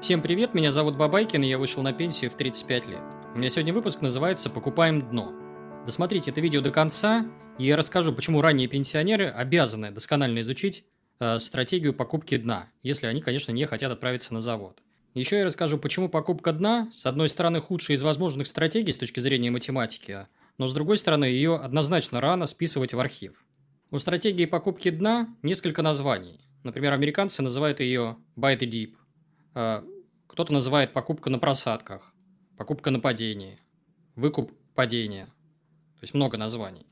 Всем привет, меня зовут Бабайкин, и я вышел на пенсию в 35 лет. У меня сегодня выпуск называется «Покупаем дно». Досмотрите это видео до конца, и я расскажу, почему ранние пенсионеры обязаны досконально изучить э, стратегию покупки дна, если они, конечно, не хотят отправиться на завод. Еще я расскажу, почему покупка дна, с одной стороны, худшая из возможных стратегий с точки зрения математики, но с другой стороны, ее однозначно рано списывать в архив. У стратегии покупки дна несколько названий. Например, американцы называют ее «buy the deep», кто-то называет покупка на просадках, покупка на падении, выкуп падения. То есть много названий.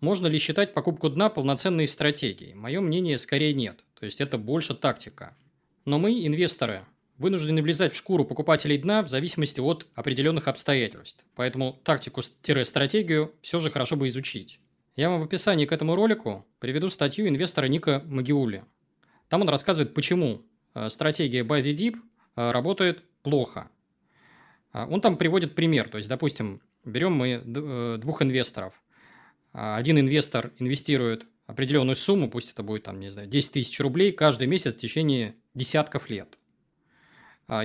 Можно ли считать покупку дна полноценной стратегией? Мое мнение скорее нет. То есть это больше тактика. Но мы, инвесторы, вынуждены влезать в шкуру покупателей дна в зависимости от определенных обстоятельств. Поэтому тактику-стратегию все же хорошо бы изучить. Я вам в описании к этому ролику приведу статью инвестора Ника Магиули. Там он рассказывает, почему Э, стратегия buy the deep э, работает плохо. А, он там приводит пример. То есть, допустим, берем мы э, двух инвесторов. Один инвестор инвестирует определенную сумму, пусть это будет, там, не знаю, 10 тысяч рублей каждый месяц в течение десятков лет.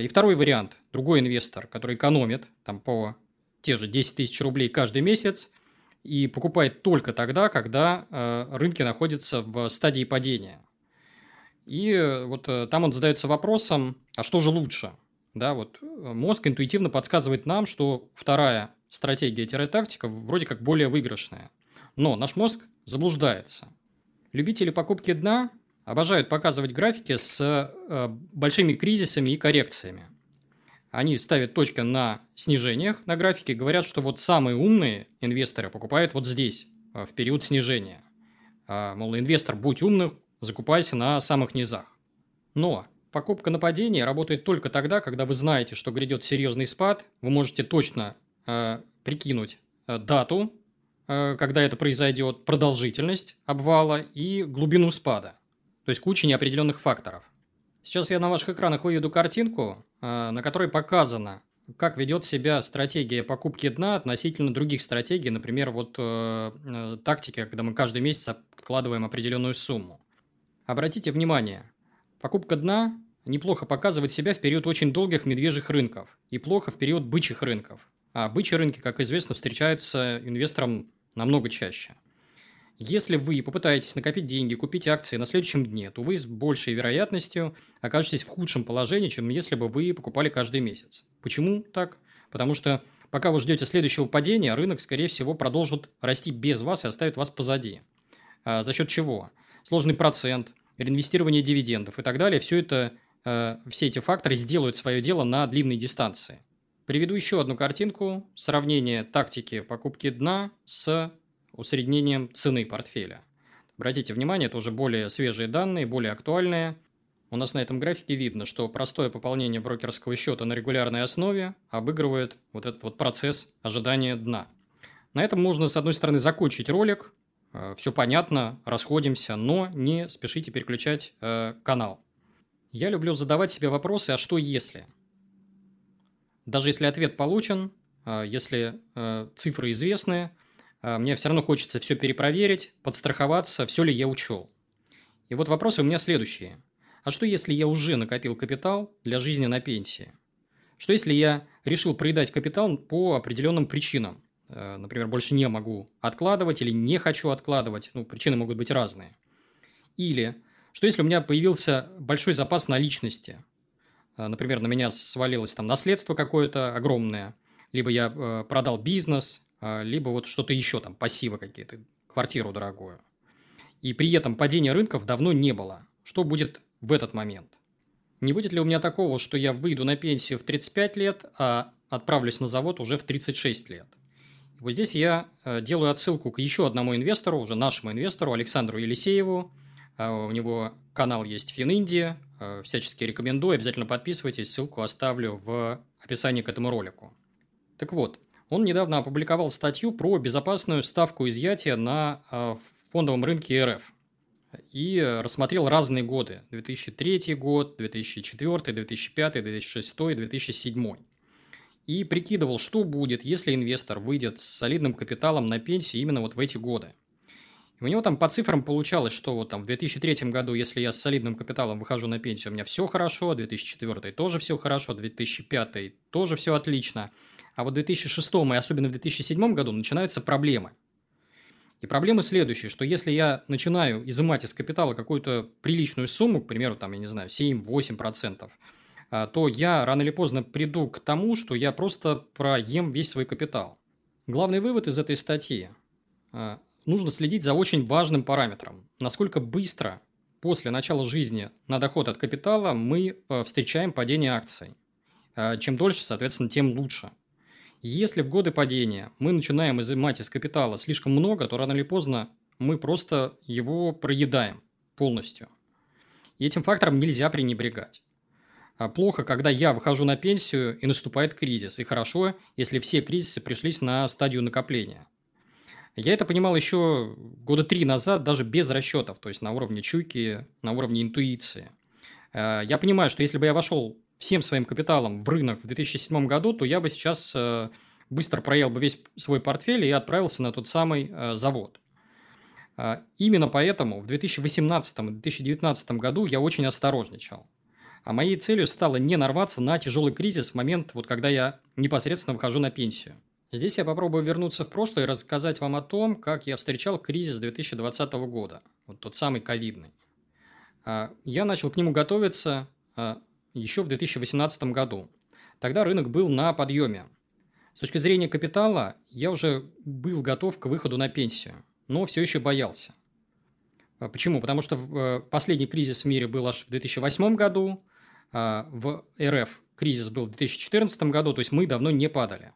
И второй вариант. Другой инвестор, который экономит там, по те же 10 тысяч рублей каждый месяц и покупает только тогда, когда рынки находятся в стадии падения. И вот э, там он задается вопросом, а что же лучше? Да, вот э, мозг интуитивно подсказывает нам, что вторая стратегия-тактика вроде как более выигрышная. Но наш мозг заблуждается. Любители покупки дна обожают показывать графики с э, большими кризисами и коррекциями. Они ставят точки на снижениях на графике, говорят, что вот самые умные инвесторы покупают вот здесь, в период снижения. А, мол, инвестор, будь умным, закупайся на самых низах. Но покупка на падение работает только тогда, когда вы знаете, что грядет серьезный спад, вы можете точно э, прикинуть э, дату, э, когда это произойдет, продолжительность обвала и глубину спада. То есть куча неопределенных факторов. Сейчас я на ваших экранах выведу картинку, э, на которой показано, как ведет себя стратегия покупки дна относительно других стратегий, например, вот э, э, тактики, когда мы каждый месяц откладываем определенную сумму. Обратите внимание, покупка дна неплохо показывает себя в период очень долгих медвежьих рынков и плохо в период бычьих рынков. А бычьи рынки, как известно, встречаются инвесторам намного чаще. Если вы попытаетесь накопить деньги, купить акции на следующем дне, то вы с большей вероятностью окажетесь в худшем положении, чем если бы вы покупали каждый месяц. Почему так? Потому что пока вы ждете следующего падения, рынок, скорее всего, продолжит расти без вас и оставит вас позади. А за счет чего? Сложный процент, реинвестирование дивидендов и так далее, все это, э, все эти факторы сделают свое дело на длинной дистанции. Приведу еще одну картинку. Сравнение тактики покупки дна с усреднением цены портфеля. Обратите внимание, это уже более свежие данные, более актуальные. У нас на этом графике видно, что простое пополнение брокерского счета на регулярной основе обыгрывает вот этот вот процесс ожидания дна. На этом можно, с одной стороны, закончить ролик, все понятно, расходимся, но не спешите переключать э, канал. Я люблю задавать себе вопросы, а что если? Даже если ответ получен, э, если э, цифры известны, э, мне все равно хочется все перепроверить, подстраховаться, все ли я учел. И вот вопросы у меня следующие. А что если я уже накопил капитал для жизни на пенсии? Что если я решил проедать капитал по определенным причинам? Э, например, больше не могу откладывать или не хочу откладывать. Ну, причины могут быть разные. Или, что если у меня появился большой запас наличности? Э, например, на меня свалилось там наследство какое-то огромное, либо я э, продал бизнес, либо вот что-то еще там, пассивы какие-то, квартиру дорогую. И при этом падения рынков давно не было. Что будет в этот момент? Не будет ли у меня такого, что я выйду на пенсию в 35 лет, а отправлюсь на завод уже в 36 лет? Вот здесь я э, делаю отсылку к еще одному инвестору, уже нашему инвестору, Александру Елисееву. Э, у него канал есть Фининдия. Э, всячески рекомендую, обязательно подписывайтесь, ссылку оставлю в описании к этому ролику. Так вот, он недавно опубликовал статью про безопасную ставку изъятия на фондовом рынке РФ. И рассмотрел разные годы. 2003 год, 2004, 2005, 2006, 2007 и прикидывал, что будет, если инвестор выйдет с солидным капиталом на пенсию именно вот в эти годы. И у него там по цифрам получалось, что вот там в 2003 году, если я с солидным капиталом выхожу на пенсию, у меня все хорошо, 2004 тоже все хорошо, 2005 тоже все отлично. А вот в 2006 и особенно в 2007 году начинаются проблемы. И проблемы следующие, что если я начинаю изымать из капитала какую-то приличную сумму, к примеру, там, я не знаю, 7-8%, а, то я рано или поздно приду к тому, что я просто проем весь свой капитал. Главный вывод из этой статьи а, нужно следить за очень важным параметром. Насколько быстро после начала жизни на доход от капитала мы э, встречаем падение акций. Чем дольше, соответственно, тем лучше. Если в годы падения мы начинаем изымать из капитала слишком много, то рано или поздно мы просто его проедаем полностью. И этим фактором нельзя пренебрегать. А плохо, когда я выхожу на пенсию и наступает кризис. И хорошо, если все кризисы пришлись на стадию накопления – я это понимал еще года три назад, даже без расчетов, то есть на уровне чуйки, на уровне интуиции. Э, я понимаю, что если бы я вошел всем своим капиталом в рынок в 2007 году, то я бы сейчас э, быстро проел бы весь свой портфель и отправился на тот самый э, завод. Именно поэтому в 2018 и 2019 году я очень осторожничал. А моей целью стало не нарваться на тяжелый кризис в момент, вот когда я непосредственно выхожу на пенсию. Здесь я попробую вернуться в прошлое и рассказать вам о том, как я встречал кризис 2020 года, вот тот самый ковидный. А, я начал к нему готовиться а, еще в 2018 году. Тогда рынок был на подъеме. С точки зрения капитала я уже был готов к выходу на пенсию, но все еще боялся. А, почему? Потому что э, последний кризис в мире был аж в 2008 году, в РФ кризис был в 2014 году, то есть мы давно не падали.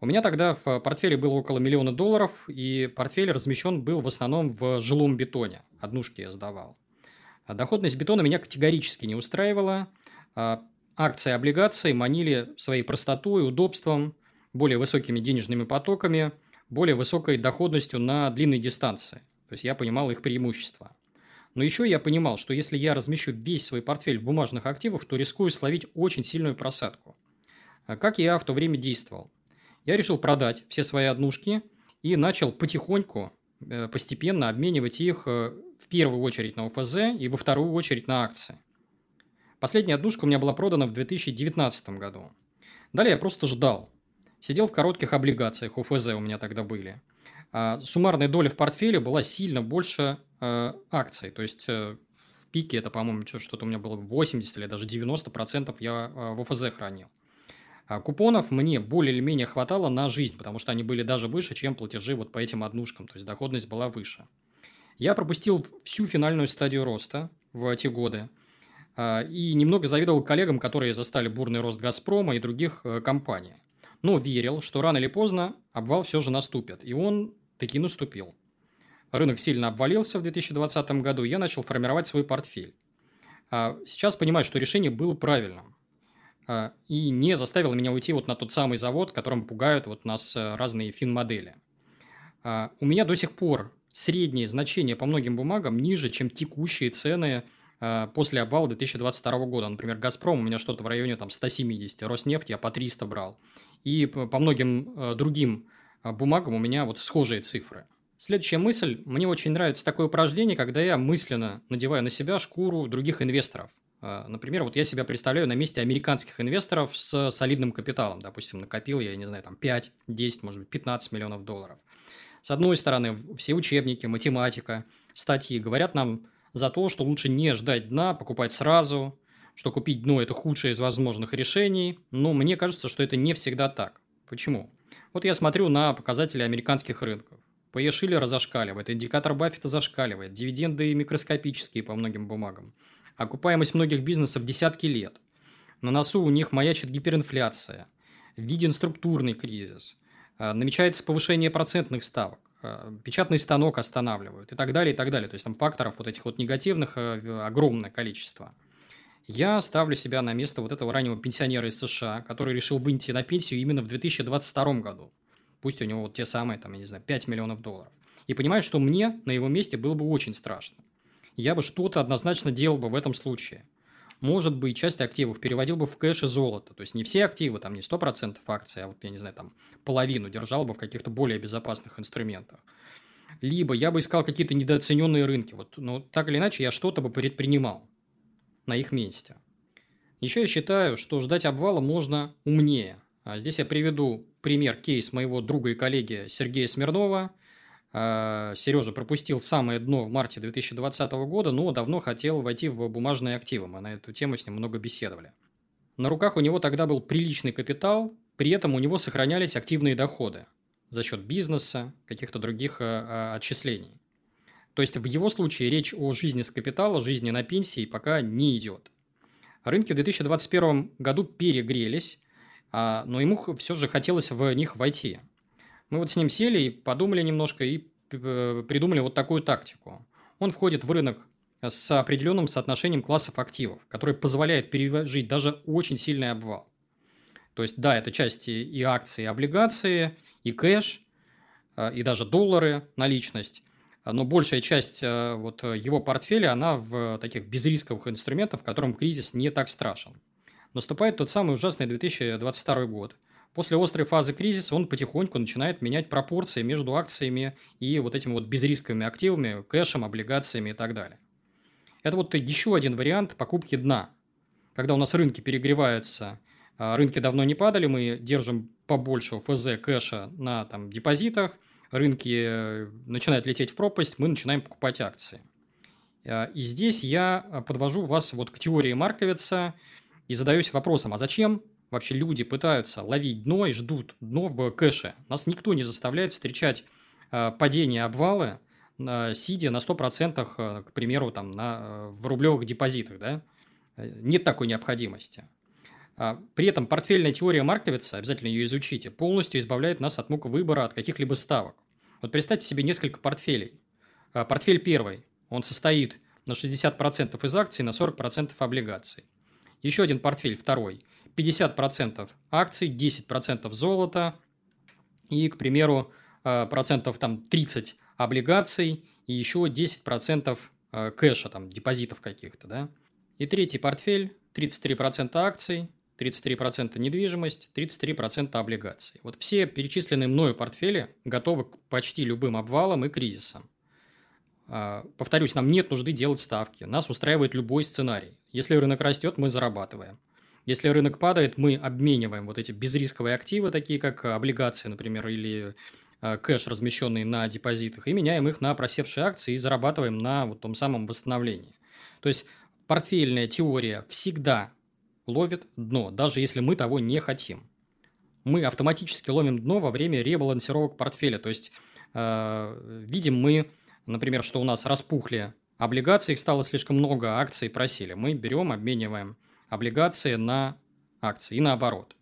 У меня тогда в портфеле было около миллиона долларов, и портфель размещен был в основном в жилом бетоне. Однушки я сдавал. А доходность бетона меня категорически не устраивала. А акции и облигации манили своей простотой, удобством, более высокими денежными потоками, более высокой доходностью на длинной дистанции. То есть я понимал их преимущества. Но еще я понимал, что если я размещу весь свой портфель в бумажных активах, то рискую словить очень сильную просадку. А как я в то время действовал? я решил продать все свои однушки и начал потихоньку, э, постепенно обменивать их э, в первую очередь на ОФЗ и во вторую очередь на акции. Последняя однушка у меня была продана в 2019 году. Далее я просто ждал. Сидел в коротких облигациях, ОФЗ у меня тогда были. А суммарная доля в портфеле была сильно больше э, акций. То есть, э, в пике это, по-моему, что-то у меня было 80 или даже 90% я э, в ОФЗ хранил. А купонов мне более или менее хватало на жизнь, потому что они были даже выше, чем платежи вот по этим однушкам, то есть доходность была выше. Я пропустил всю финальную стадию роста в эти годы а, и немного завидовал коллегам, которые застали бурный рост «Газпрома» и других компаний. Но верил, что рано или поздно обвал все же наступит, и он таки наступил. Рынок сильно обвалился в 2020 году, я начал формировать свой портфель. А сейчас понимаю, что решение было правильным. А, и не заставило меня уйти вот на тот самый завод, которым пугают вот нас э, разные фин-модели. А, у меня до сих пор средние значения по многим бумагам ниже, чем текущие цены после обвала 2022 года. Например, «Газпром» у меня что-то в районе там, 170, «Роснефть» я по 300 брал. И по многим э, другим бумагам у меня вот схожие цифры. Следующая мысль. Мне очень нравится такое упражнение, когда я мысленно надеваю на себя шкуру других инвесторов – а, например, вот я себя представляю на месте американских инвесторов с солидным капиталом. Допустим, накопил я, не знаю, там 5, 10, может быть, 15 миллионов долларов. С одной стороны, все учебники, математика, статьи говорят нам за то, что лучше не ждать дна, покупать сразу, что купить дно – это худшее из возможных решений. Но мне кажется, что это не всегда так. Почему? Вот я смотрю на показатели американских рынков. PE Шиллера индикатор Баффета зашкаливает, дивиденды микроскопические по многим бумагам. Окупаемость многих бизнесов десятки лет. На носу у них маячит гиперинфляция. Виден структурный кризис. А, намечается повышение процентных ставок. А, печатный станок останавливают и так далее, и так далее. То есть, там факторов вот этих вот негативных а, огромное количество. Я ставлю себя на место вот этого раннего пенсионера из США, который решил выйти на пенсию именно в 2022 году. Пусть у него вот те самые, там, я не знаю, 5 миллионов долларов. И понимаю, что мне на его месте было бы очень страшно я бы что-то однозначно делал бы в этом случае. Может быть, часть активов переводил бы в кэш и золото. То есть, не все активы, там не 100% акций, а вот, я не знаю, там половину держал бы в каких-то более безопасных инструментах. либо я бы искал какие-то недооцененные рынки. Вот, но так или иначе я что-то бы предпринимал на их месте. Еще я считаю, что ждать обвала можно умнее. А здесь я приведу пример, кейс моего друга и коллеги Сергея Смирнова. А, Сережа пропустил самое дно в марте 2020 года, но давно хотел войти в бумажные активы. Мы на эту тему с ним много беседовали. На руках у него тогда был приличный капитал, при этом у него сохранялись активные доходы за счет бизнеса, каких-то других э, отчислений. То есть в его случае речь о жизни с капитала, жизни на пенсии пока не идет. Рынки в 2021 году перегрелись, а, но ему все же хотелось в них войти. Мы вот с ним сели и подумали немножко и э, придумали вот такую тактику. Он входит в рынок с определенным соотношением классов активов, который позволяет пережить даже очень сильный обвал. То есть, да, это части и акции, и облигации, и кэш, э, и даже доллары, наличность. Но большая часть э, вот его портфеля, она в таких безрисковых инструментах, в котором кризис не так страшен. Наступает тот самый ужасный 2022 год. После острой фазы кризиса он потихоньку начинает менять пропорции между акциями и вот этими вот безрисковыми активами, кэшем, облигациями и так далее. Это вот еще один вариант покупки дна. Когда у нас рынки перегреваются, а рынки давно не падали, мы держим побольше ФЗ кэша на там, депозитах, рынки э, начинают лететь в пропасть, мы начинаем покупать акции. А, и здесь я подвожу вас вот к теории Марковица и задаюсь вопросом, а зачем вообще люди пытаются ловить дно и ждут дно в кэше? Нас никто не заставляет встречать падение, обвалы, сидя на 100%, э, к примеру, там, на, э, в рублевых депозитах. Да? Нет такой необходимости. А, при этом портфельная теория Марковица, обязательно ее изучите, полностью избавляет нас от мук выбора от каких-либо ставок. Вот представьте себе несколько портфелей. А, портфель первый, он состоит на 60% из акций, на 40% облигаций. Еще один портфель, второй, 50% акций, 10% золота и, к примеру, а, процентов там 30 облигаций и еще 10% кэша, там, депозитов каких-то, да. И третий портфель, 33% акций, 33% недвижимость, 33% облигаций. Вот все перечисленные мною портфели готовы к почти любым обвалам и кризисам. А, повторюсь, нам нет нужды делать ставки. Нас устраивает любой сценарий. Если рынок растет, мы зарабатываем. Если рынок падает, мы обмениваем вот эти безрисковые активы, такие как облигации, например, или а, кэш, размещенный на депозитах, и меняем их на просевшие акции и зарабатываем на вот том самом восстановлении. То есть портфельная теория всегда ловит дно, даже если мы того не хотим. Мы автоматически ловим дно во время ребалансировок портфеля. То есть, э, видим мы, например, что у нас распухли облигации, их стало слишком много, а акций просили. Мы берем, обмениваем облигации на акции и наоборот.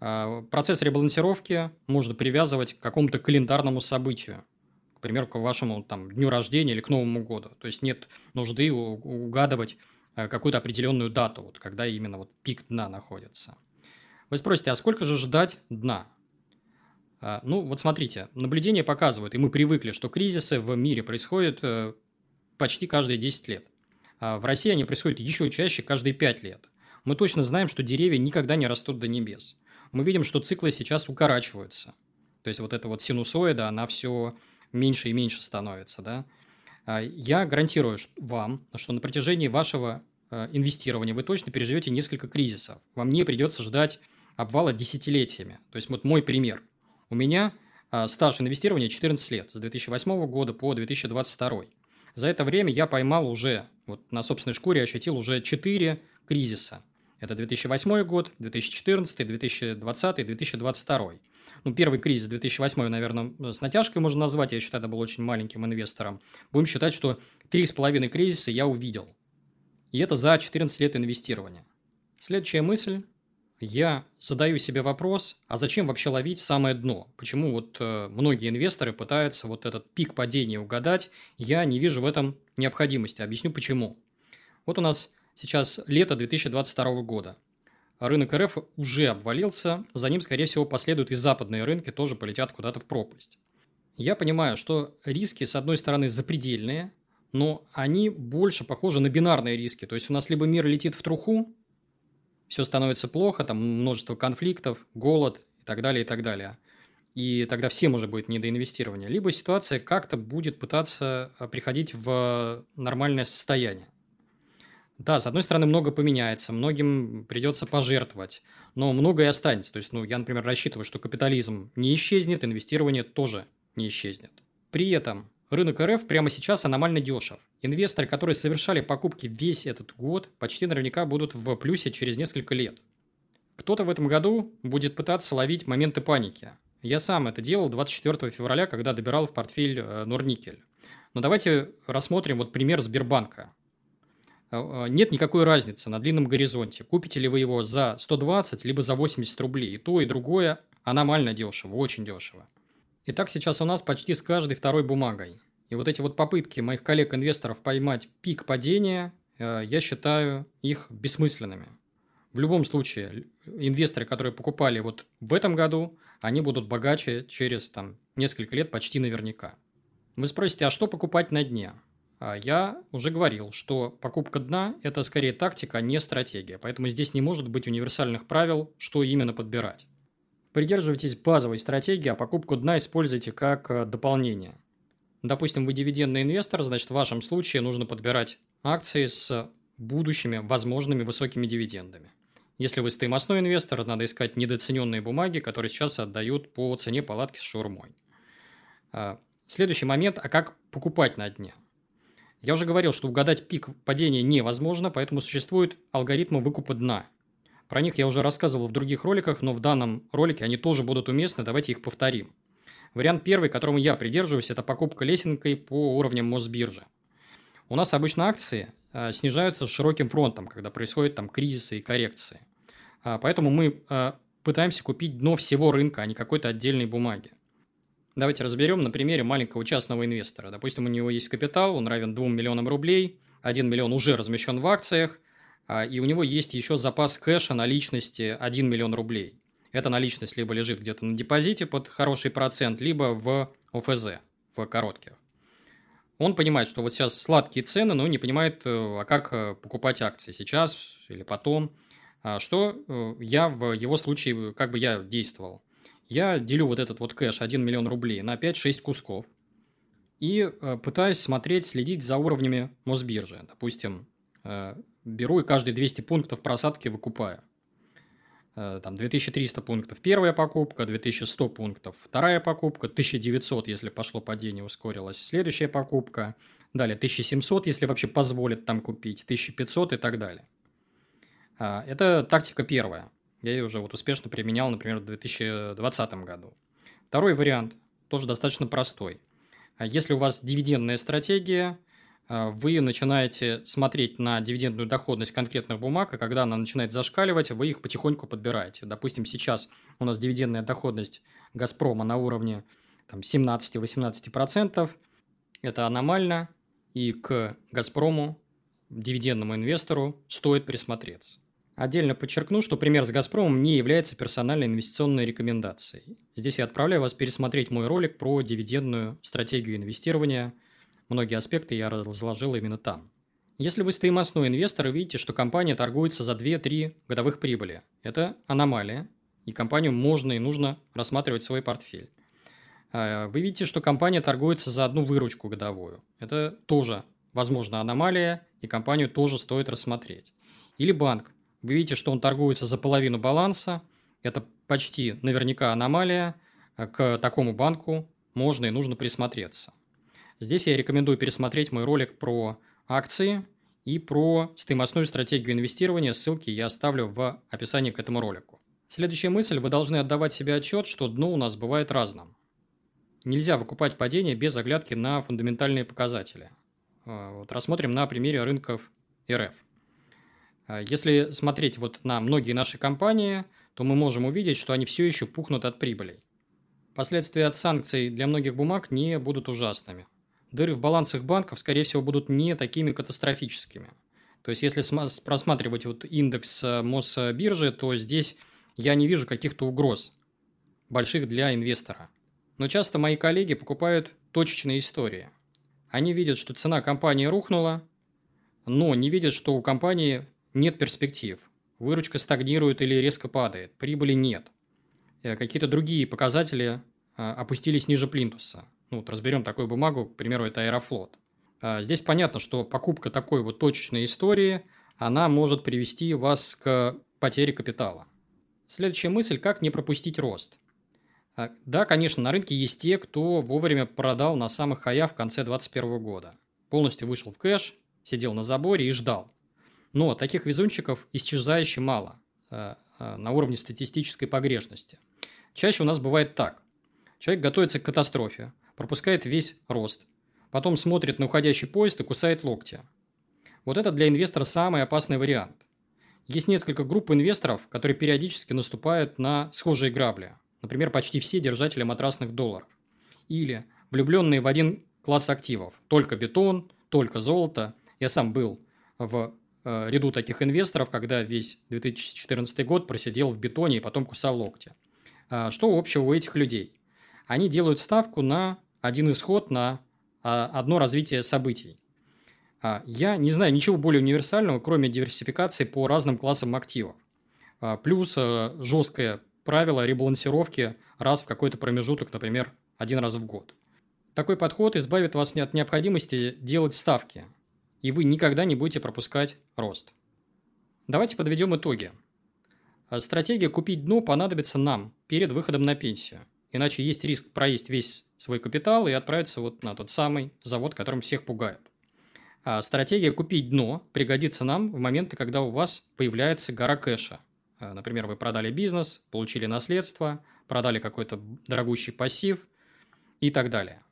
Э, процесс ребалансировки можно привязывать к какому-то календарному событию. К примеру, к вашему там, дню рождения или к Новому году. То есть, нет нужды угадывать какую-то определенную дату, вот, когда именно вот пик дна находится. Вы спросите, а сколько же ждать дна? А, ну, вот смотрите, наблюдения показывают, и мы привыкли, что кризисы в мире происходят э, почти каждые 10 лет. А в России они происходят еще чаще, каждые 5 лет. Мы точно знаем, что деревья никогда не растут до небес. Мы видим, что циклы сейчас укорачиваются. То есть, вот эта вот синусоида, она все меньше и меньше становится, да. А, я гарантирую вам, что на протяжении вашего э, инвестирования вы точно переживете несколько кризисов. Вам не придется ждать обвала десятилетиями. То есть, вот мой пример. У меня а, стаж инвестирования 14 лет, с 2008 года по 2022. За это время я поймал уже, вот на собственной шкуре ощутил уже 4 кризиса. Это 2008 год, 2014, 2020, 2022. Ну, первый кризис 2008, наверное, с натяжкой можно назвать. Я считаю, это был очень маленьким инвестором. Будем считать, что три с половиной кризиса я увидел. И это за 14 лет инвестирования. Следующая мысль. Я задаю себе вопрос, а зачем вообще ловить самое дно? Почему вот э, многие инвесторы пытаются вот этот пик падения угадать? Я не вижу в этом необходимости. Объясню почему. Вот у нас Сейчас лето 2022 года. Рынок РФ уже обвалился, за ним, скорее всего, последуют и западные рынки, тоже полетят куда-то в пропасть. Я понимаю, что риски, с одной стороны, запредельные, но они больше похожи на бинарные риски. То есть у нас либо мир летит в труху, все становится плохо, там множество конфликтов, голод и так далее, и так далее. и тогда всем уже будет не до инвестирования, либо ситуация как-то будет пытаться а, приходить в нормальное состояние. Да, с одной стороны, много поменяется, многим придется пожертвовать, но многое останется. То есть, ну, я, например, рассчитываю, что капитализм не исчезнет, инвестирование тоже не исчезнет. При этом рынок РФ прямо сейчас аномально дешев. Инвесторы, которые совершали покупки весь этот год, почти наверняка будут в плюсе через несколько лет. Кто-то в этом году будет пытаться ловить моменты паники. Я сам это делал 24 февраля, когда добирал в портфель э, Норникель. Но давайте рассмотрим вот пример Сбербанка. Э, э, нет никакой разницы на длинном горизонте. Купите ли вы его за 120, либо за 80 рублей. И то, и другое аномально дешево, очень дешево. Итак, сейчас у нас почти с каждой второй бумагой. И вот эти вот попытки моих коллег-инвесторов поймать пик падения, я считаю их бессмысленными. В любом случае, инвесторы, которые покупали вот в этом году, они будут богаче через там, несколько лет почти наверняка. Вы спросите, а что покупать на дне? А я уже говорил, что покупка дна – это скорее тактика, а не стратегия. Поэтому здесь не может быть универсальных правил, что именно подбирать. Придерживайтесь базовой стратегии, а покупку дна используйте как э, дополнение. Допустим, вы дивидендный инвестор, значит, в вашем случае нужно подбирать акции с будущими возможными высокими дивидендами. Если вы стоимостной инвестор, надо искать недооцененные бумаги, которые сейчас отдают по цене палатки с шаурмой. А, следующий момент, а как покупать на дне? Я уже говорил, что угадать пик падения невозможно, поэтому существуют алгоритмы выкупа дна. Про них я уже рассказывал в других роликах, но в данном ролике они тоже будут уместны, давайте их повторим. Вариант первый, которому я придерживаюсь, это покупка лесенкой по уровням Мосбиржи. У нас обычно акции э, снижаются с широким фронтом, когда происходят там кризисы и коррекции. А, поэтому мы э, пытаемся купить дно всего рынка, а не какой-то отдельной бумаги. Давайте разберем на примере маленького частного инвестора. Допустим, у него есть капитал, он равен 2 миллионам рублей, 1 миллион уже размещен в акциях, а, и у него есть еще запас кэша наличности 1 миллион рублей. Эта наличность либо лежит где-то на депозите под хороший процент, либо в ОФЗ, в коротких. Он понимает, что вот сейчас сладкие цены, но не понимает, э, а как э, покупать акции сейчас или потом. А что э, я в его случае, как бы я действовал? Я делю вот этот вот кэш 1 миллион рублей на 5-6 кусков и пытаюсь смотреть, следить за уровнями Мосбиржи. Допустим, беру и каждые 200 пунктов просадки выкупаю. Э, там 2300 пунктов первая покупка, 2100 пунктов вторая покупка, 1900, если пошло падение, ускорилось следующая покупка, далее 1700, если вообще позволят там купить, 1500 и так далее. Это тактика первая. Я ее уже вот успешно применял, например, в 2020 году. Второй вариант тоже достаточно простой. А если у вас дивидендная стратегия, а, вы начинаете смотреть на дивидендную доходность конкретных бумаг, и когда она начинает зашкаливать, вы их потихоньку подбираете. Допустим, сейчас у нас дивидендная доходность «Газпрома» на уровне 17-18%. Это аномально, и к «Газпрому», дивидендному инвестору, стоит присмотреться. Отдельно подчеркну, что пример с «Газпромом» не является персональной инвестиционной рекомендацией. Здесь я отправляю вас пересмотреть мой ролик про дивидендную стратегию инвестирования – Многие аспекты я разложил именно там. Если вы стоимостной инвестор и видите, что компания торгуется за 2-3 годовых прибыли, это аномалия, и компанию можно и нужно рассматривать свой портфель. А, вы видите, что компания торгуется за одну выручку годовую. Это тоже, возможно, аномалия, и компанию тоже стоит рассмотреть. Или банк. Вы видите, что он торгуется за половину баланса. Это почти наверняка аномалия. К такому банку можно и нужно присмотреться. Здесь я рекомендую пересмотреть мой ролик про акции и про стоимостную стратегию инвестирования. Ссылки я оставлю в описании к этому ролику. Следующая мысль. Вы должны отдавать себе отчет, что дно у нас бывает разным. Нельзя выкупать падение без оглядки на фундаментальные показатели. А, вот рассмотрим на примере рынков РФ. А, если смотреть вот на многие наши компании, то мы можем увидеть, что они все еще пухнут от прибылей. Последствия от санкций для многих бумаг не будут ужасными дыры в балансах банков, скорее всего, будут не такими катастрофическими. То есть, если просматривать вот индекс э, Мосбиржи, то здесь я не вижу каких-то угроз больших для инвестора. Но часто мои коллеги покупают точечные истории. Они видят, что цена компании рухнула, но не видят, что у компании нет перспектив. Выручка стагнирует или резко падает, прибыли нет. Э, какие-то другие показатели опустились ниже плинтуса. Ну, вот разберем такую бумагу, к примеру, это Аэрофлот. Здесь понятно, что покупка такой вот точечной истории, она может привести вас к потере капитала. Следующая мысль – как не пропустить рост. Да, конечно, на рынке есть те, кто вовремя продал на самых хаях в конце 2021 года. Полностью вышел в кэш, сидел на заборе и ждал. Но таких везунчиков исчезающе мало э, э, на уровне статистической погрешности. Чаще у нас бывает так. Человек готовится к катастрофе, пропускает весь рост, потом смотрит на уходящий поезд и кусает локти. Вот это для инвестора самый опасный вариант. Есть несколько групп инвесторов, которые периодически наступают на схожие грабли. Например, почти все держатели матрасных долларов. Или влюбленные в один класс активов. Только бетон, только золото. Я сам был в ряду таких инвесторов, когда весь 2014 год просидел в бетоне и потом кусал локти. А что общего у этих людей? Они делают ставку на один исход, на а, одно развитие событий. А, я не знаю ничего более универсального, кроме диверсификации по разным классам активов. Плюс э, жесткое правило ребалансировки раз в какой-то промежуток, например, один раз в год. Такой подход избавит вас от необходимости делать ставки, и вы никогда не будете пропускать рост. Давайте подведем итоги. Стратегия «купить дно» понадобится нам перед выходом на пенсию. Иначе есть риск проесть весь свой капитал и отправиться вот на тот самый завод, которым всех пугают. А стратегия «купить дно» пригодится нам в моменты, когда у вас появляется гора кэша. А, например, вы продали бизнес, получили наследство, продали какой-то дорогущий пассив и так далее.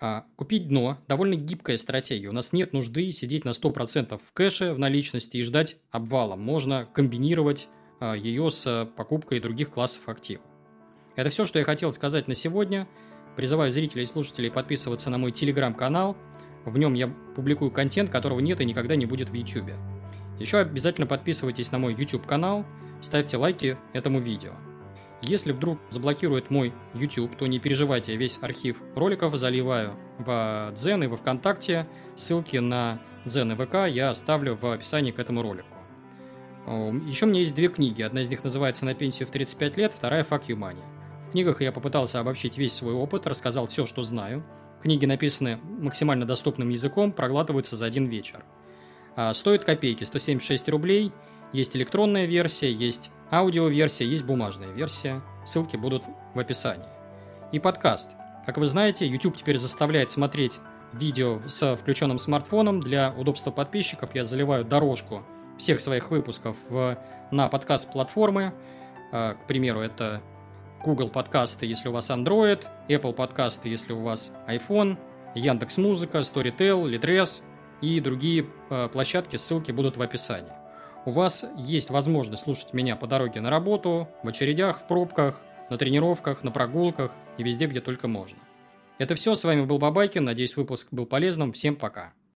А, купить дно – довольно гибкая стратегия. У нас нет нужды сидеть на 100% в кэше, в наличности и ждать обвала. Можно комбинировать а, ее с покупкой других классов активов. Это все, что я хотел сказать на сегодня. Призываю зрителей и слушателей подписываться на мой телеграм-канал. В нем я публикую контент, которого нет и никогда не будет в YouTube. Еще обязательно подписывайтесь на мой YouTube канал, ставьте лайки этому видео – если вдруг заблокирует мой YouTube, то не переживайте, весь архив роликов заливаю в Дзен и во Вконтакте. Ссылки на Дзен и ВК я оставлю в описании к этому ролику. Еще у меня есть две книги. Одна из них называется «На пенсию в 35 лет», вторая «Fuck you money». В книгах я попытался обобщить весь свой опыт, рассказал все, что знаю. Книги написаны максимально доступным языком, проглатываются за один вечер. А, стоит копейки, 176 рублей – есть электронная версия, есть аудиоверсия, есть бумажная версия. Ссылки будут в описании. И подкаст. Как вы знаете, YouTube теперь заставляет смотреть видео с включенным смартфоном. Для удобства подписчиков я заливаю дорожку всех своих выпусков в, на подкаст-платформы. А, к примеру, это Google подкасты, если у вас Android, Apple подкасты, если у вас iPhone, Яндекс Музыка, Storytel, Litres и другие а, площадки. Ссылки будут в описании у вас есть возможность слушать меня по дороге на работу, в очередях, в пробках, на тренировках, на прогулках и везде, где только можно. Это все, с вами был Бабайкин, надеюсь выпуск был полезным, всем пока.